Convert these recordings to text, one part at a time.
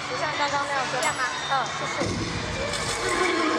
保持像刚刚那样就这样吗？嗯，谢谢。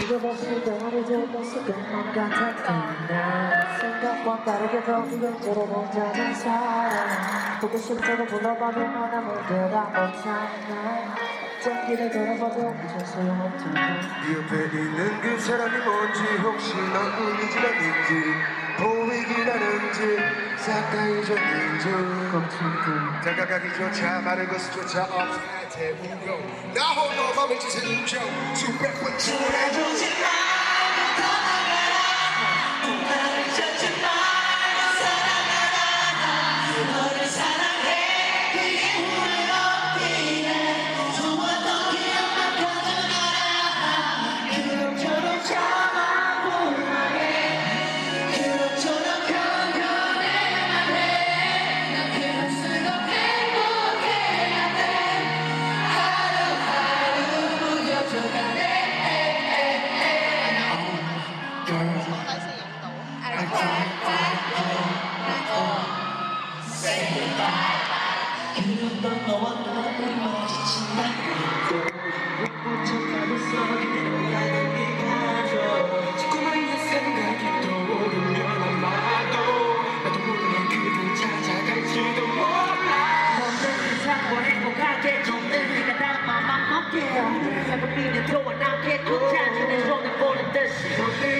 이게 보시는 하루 종일 시간만 같았던 나 생각과 다르게 더이걸 들어보자는 사람. 보고 싶다고 불러봐도 하나 못해라 못참나 장기를 돌아봐도 그저 소용없잖아. 옆에 있는 그 사람이 뭔지 혹시 넌 운이지 않는지? 보이긴 하는지. 착각이 좋는지 착각하기조차 마른 것조차 없는 대운동 나 홀로 맘을 지새우죠 수백 번 추해줘 you're doing, I'm getting attention, it's only for the distance.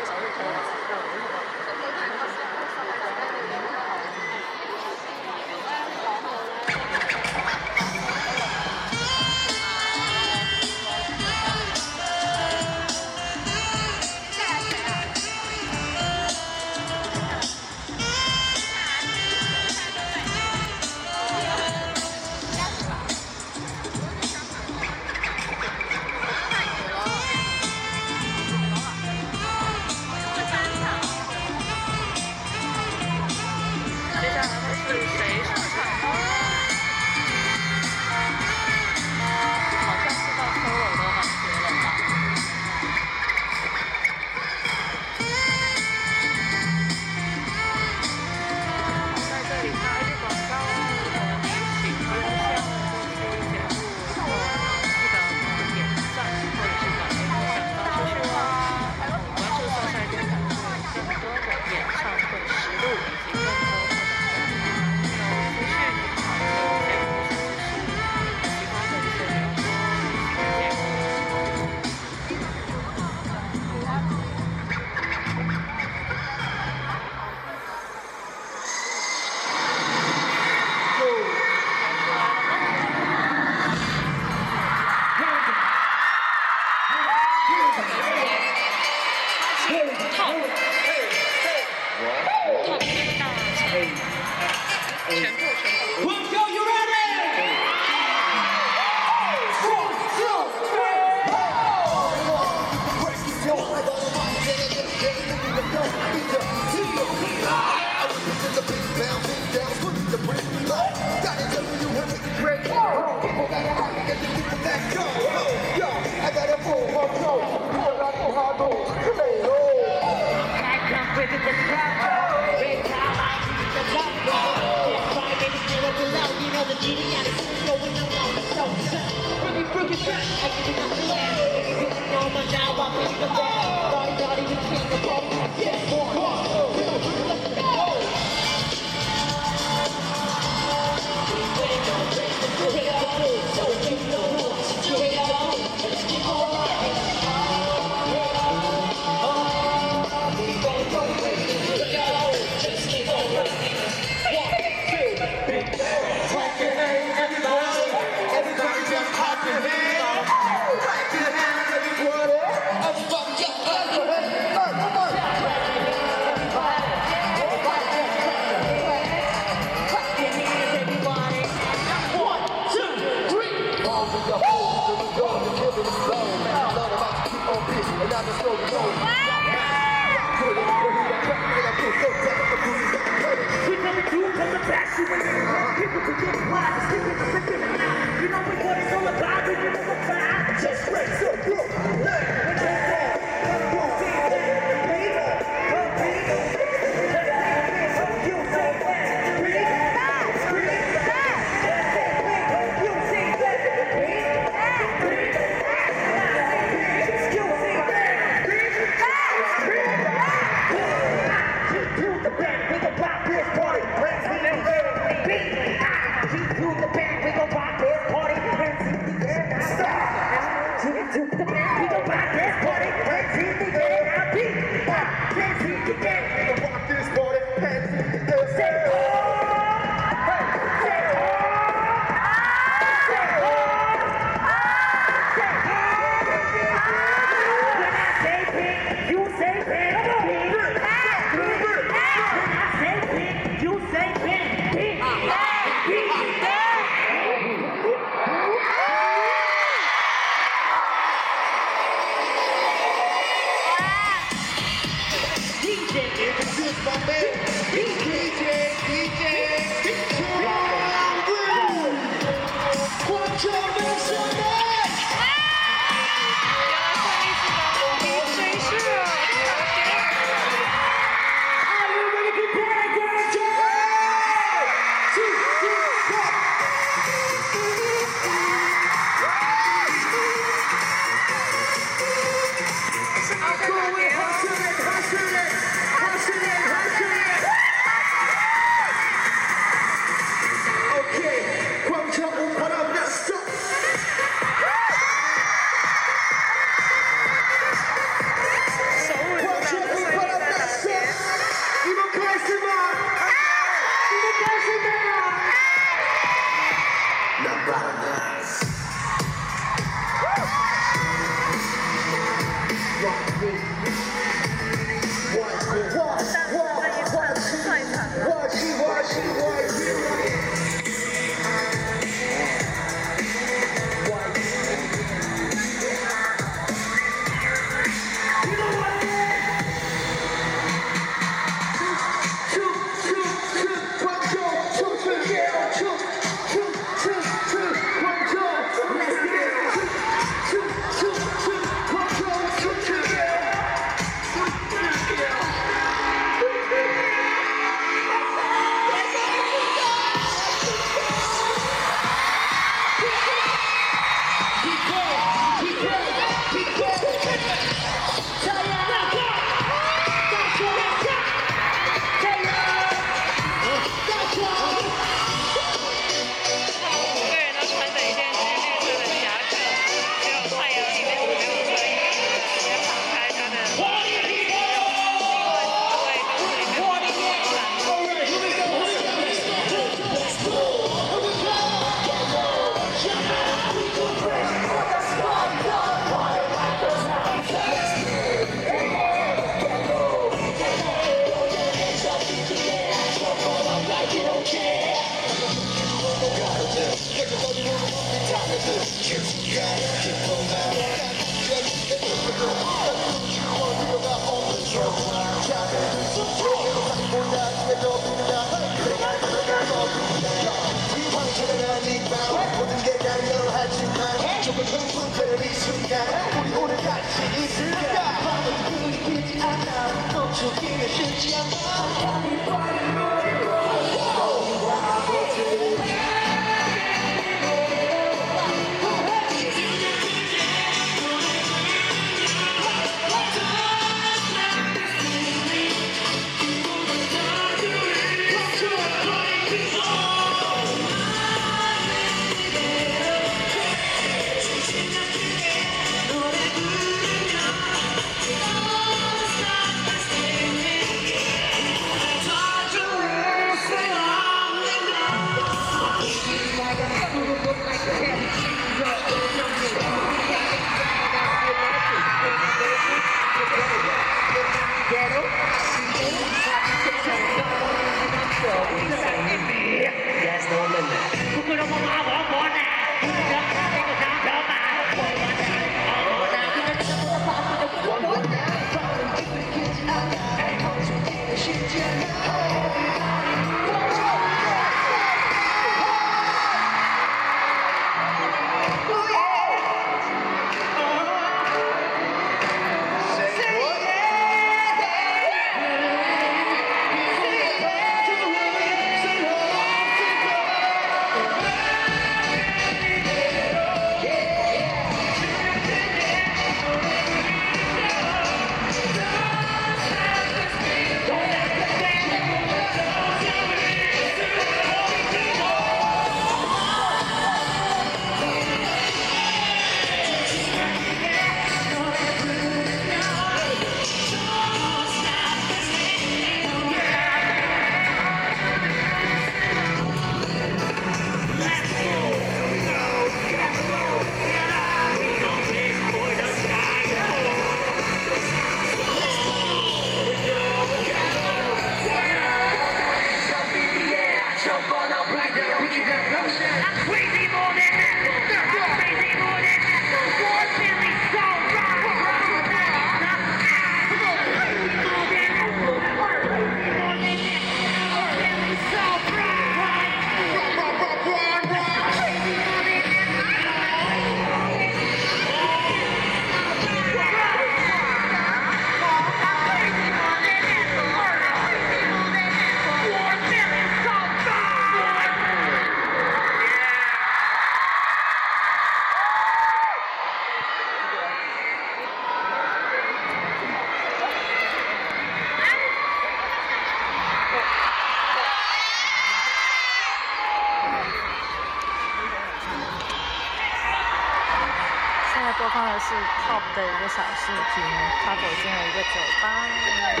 的一个小视频，他走进了一个酒吧，应该是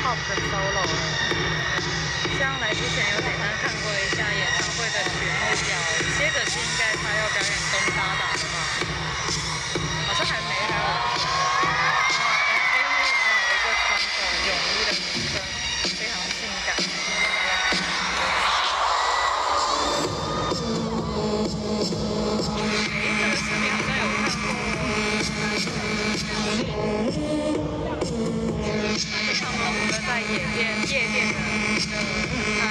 Top 的 Solo。像来之前，有简单看过一下演唱会的曲目表，接着是应该他要表演《东达达》了吧。间夜店的。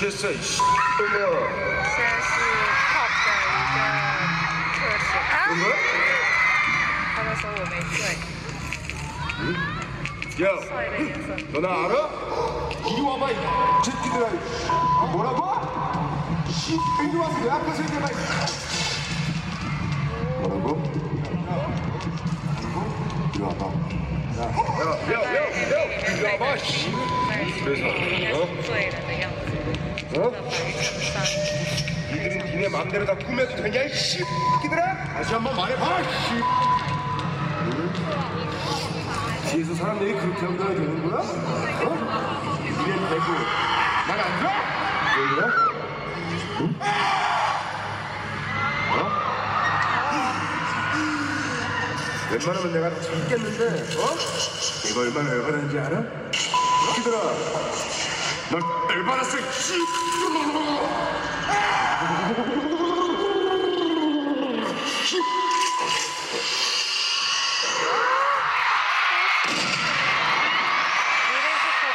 先是，先是 pop 的一个特写。我们？他们说我们退。呀，你哪啊？你他妈的，这逼的来！我来吧！你他妈的，哪个先进来？ 맘대로 다 꾸며도 되냐 이씨 끼들아 다시 한 번 말해봐 씨 뒤에서 사람들이 그렇게 하면 되는구나 어? 이래 되고 말안 들어? 왜 그래? 응? 어? 웬만하면 내가 참겠는데 어? 이거 얼마나 열받는지 알아? 어? 끼들아 널 열받았어 씨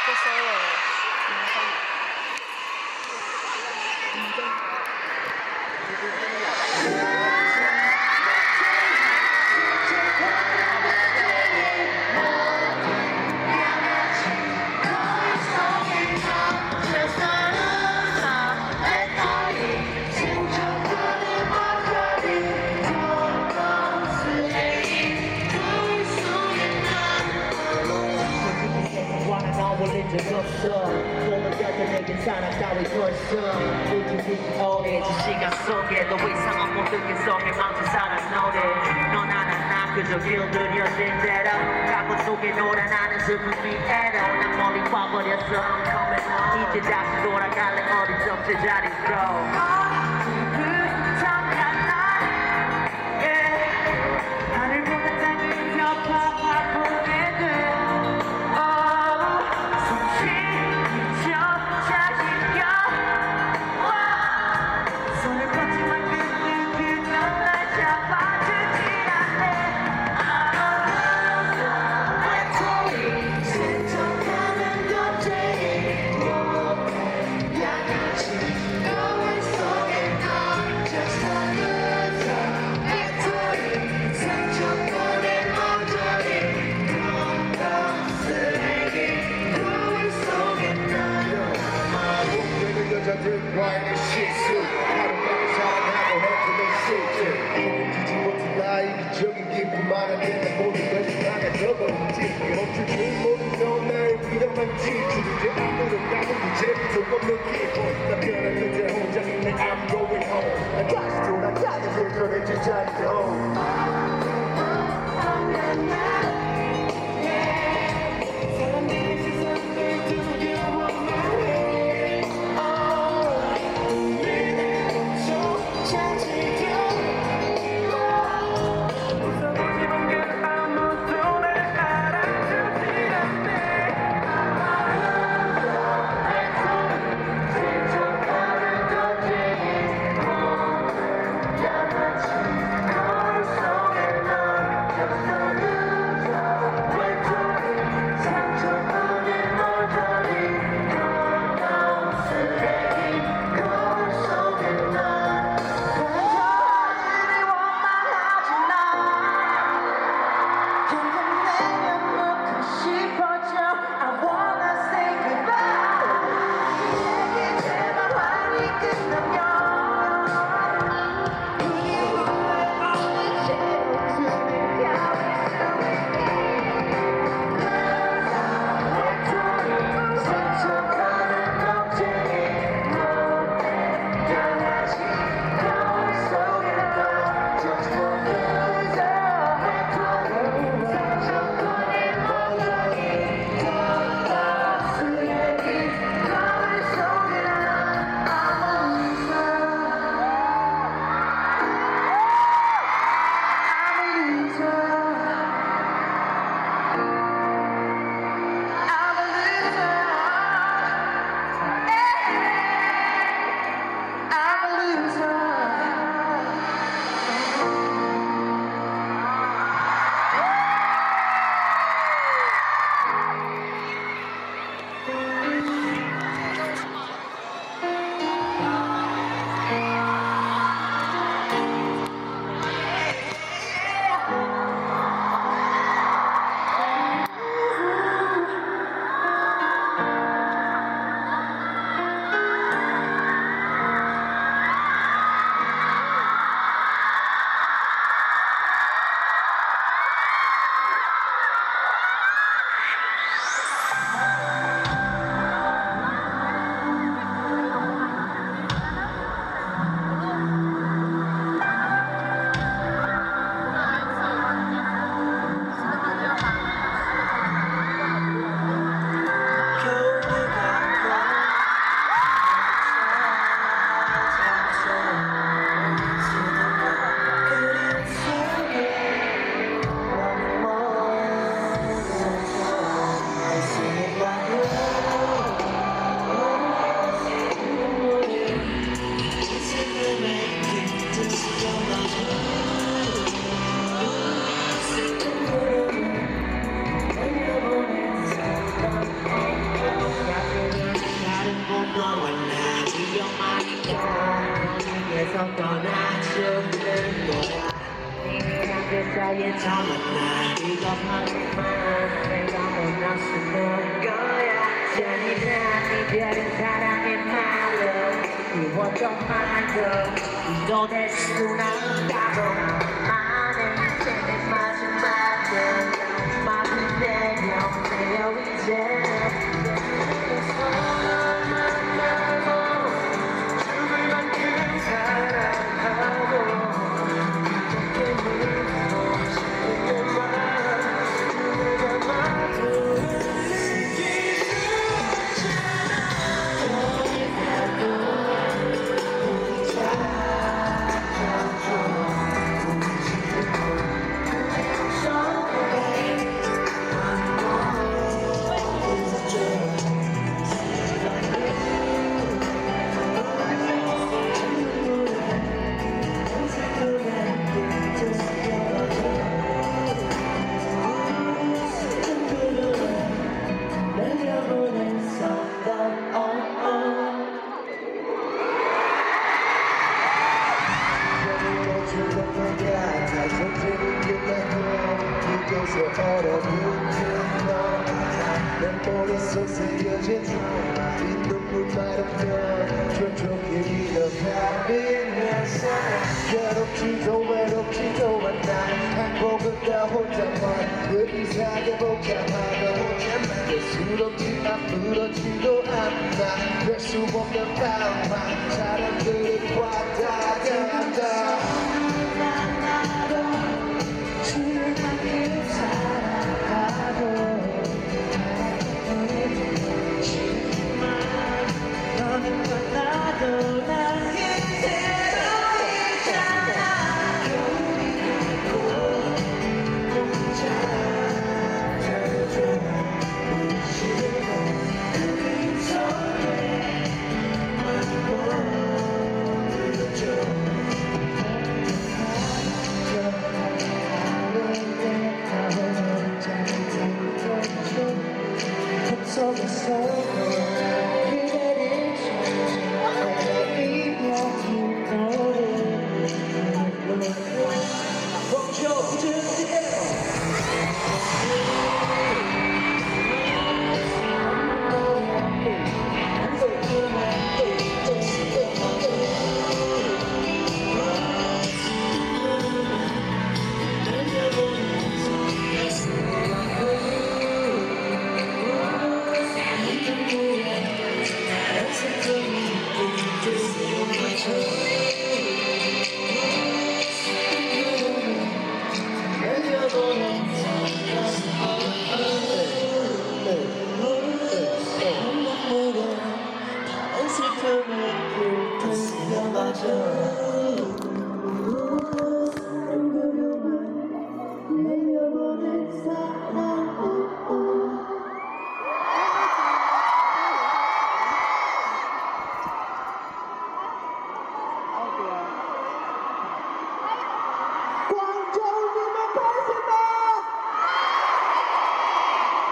こそ。Don't you. 그대 사랑의 말로 이루어져 말로 이뤄낼 수는 따로 나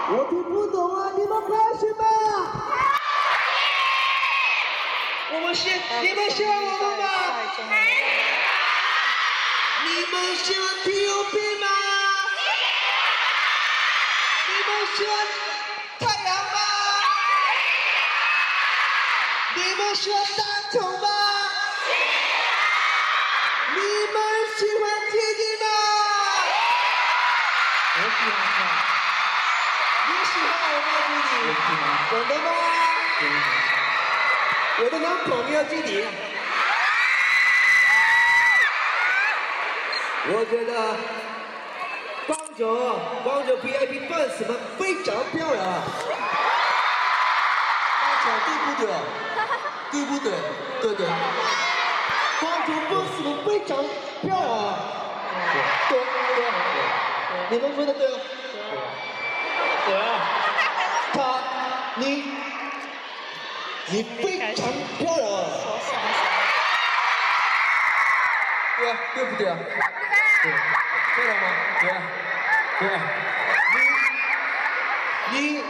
我听不懂啊！你们欢什吗？我们是，你们喜欢我吗？你们喜欢 T O P 吗？你们喜欢太阳吗？你们喜欢大头吗？懂的吗？我的男朋友要你。我觉得光总、光总 VIP 粉丝们非常漂亮。大总对不对？对不对？对对。光总粉丝们非常漂亮。对对对。你们说的对吗？对。对啊。他，你，你非常漂亮。对对不对啊？对，漂亮吗？对，对，你，你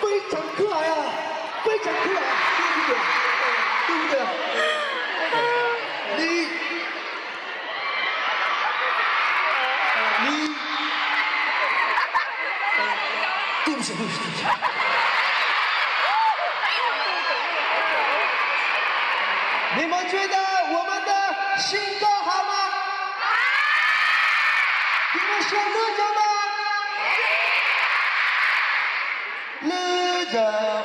非常可爱啊，非常可爱，对不对？对不对？你。对不起，对不起。的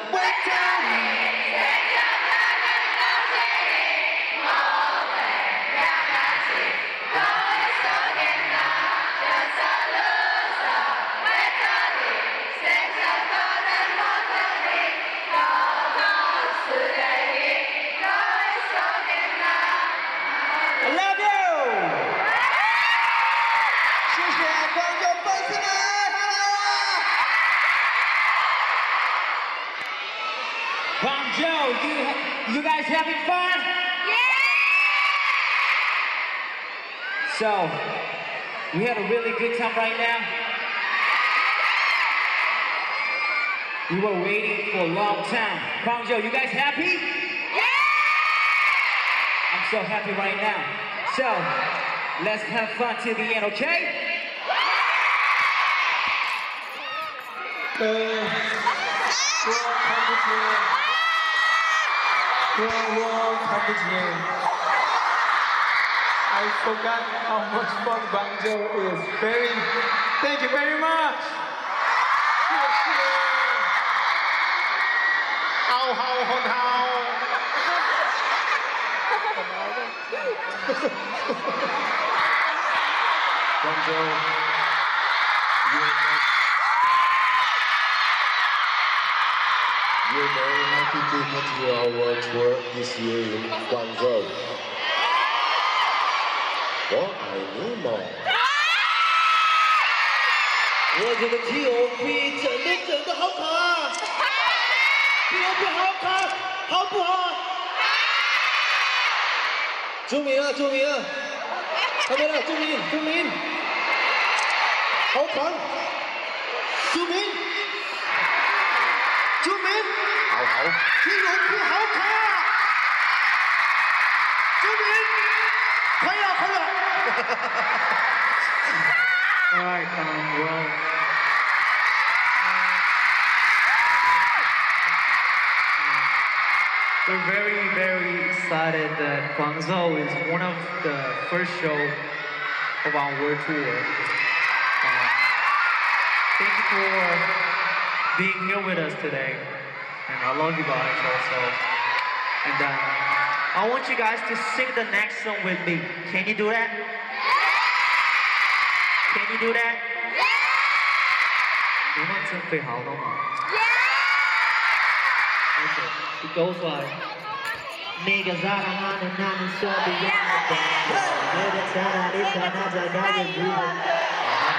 having fun? So, we had a really good time right now. We were waiting for a long time. Guangzhou, you guys happy? I'm so happy right now. So, let's have fun till the end, okay? 呃，for a long hundred. I forgot how much fun banjo is. Very, thank you very much. Ow, how, how how. banjo. very happy to continue our tour this year in Guangzhou. 我爱你们。我觉得 T.O.P 真的真的好看，T.O.P 好看，好不好？注明啊，注明啊，看没了，注明，注明，好看，注明， 好好。 ，T.O.P 好看，注明，快了，快了。 All right, um, well. We're very, very excited that Guangzhou is one of the first show of our world tour. Uh, thank you for being here with us today, and I love you guys also. And uh, I want you guys to sing the next song with me. Can you do that? Can you do that? 你们准备好了吗？Okay, it goes like.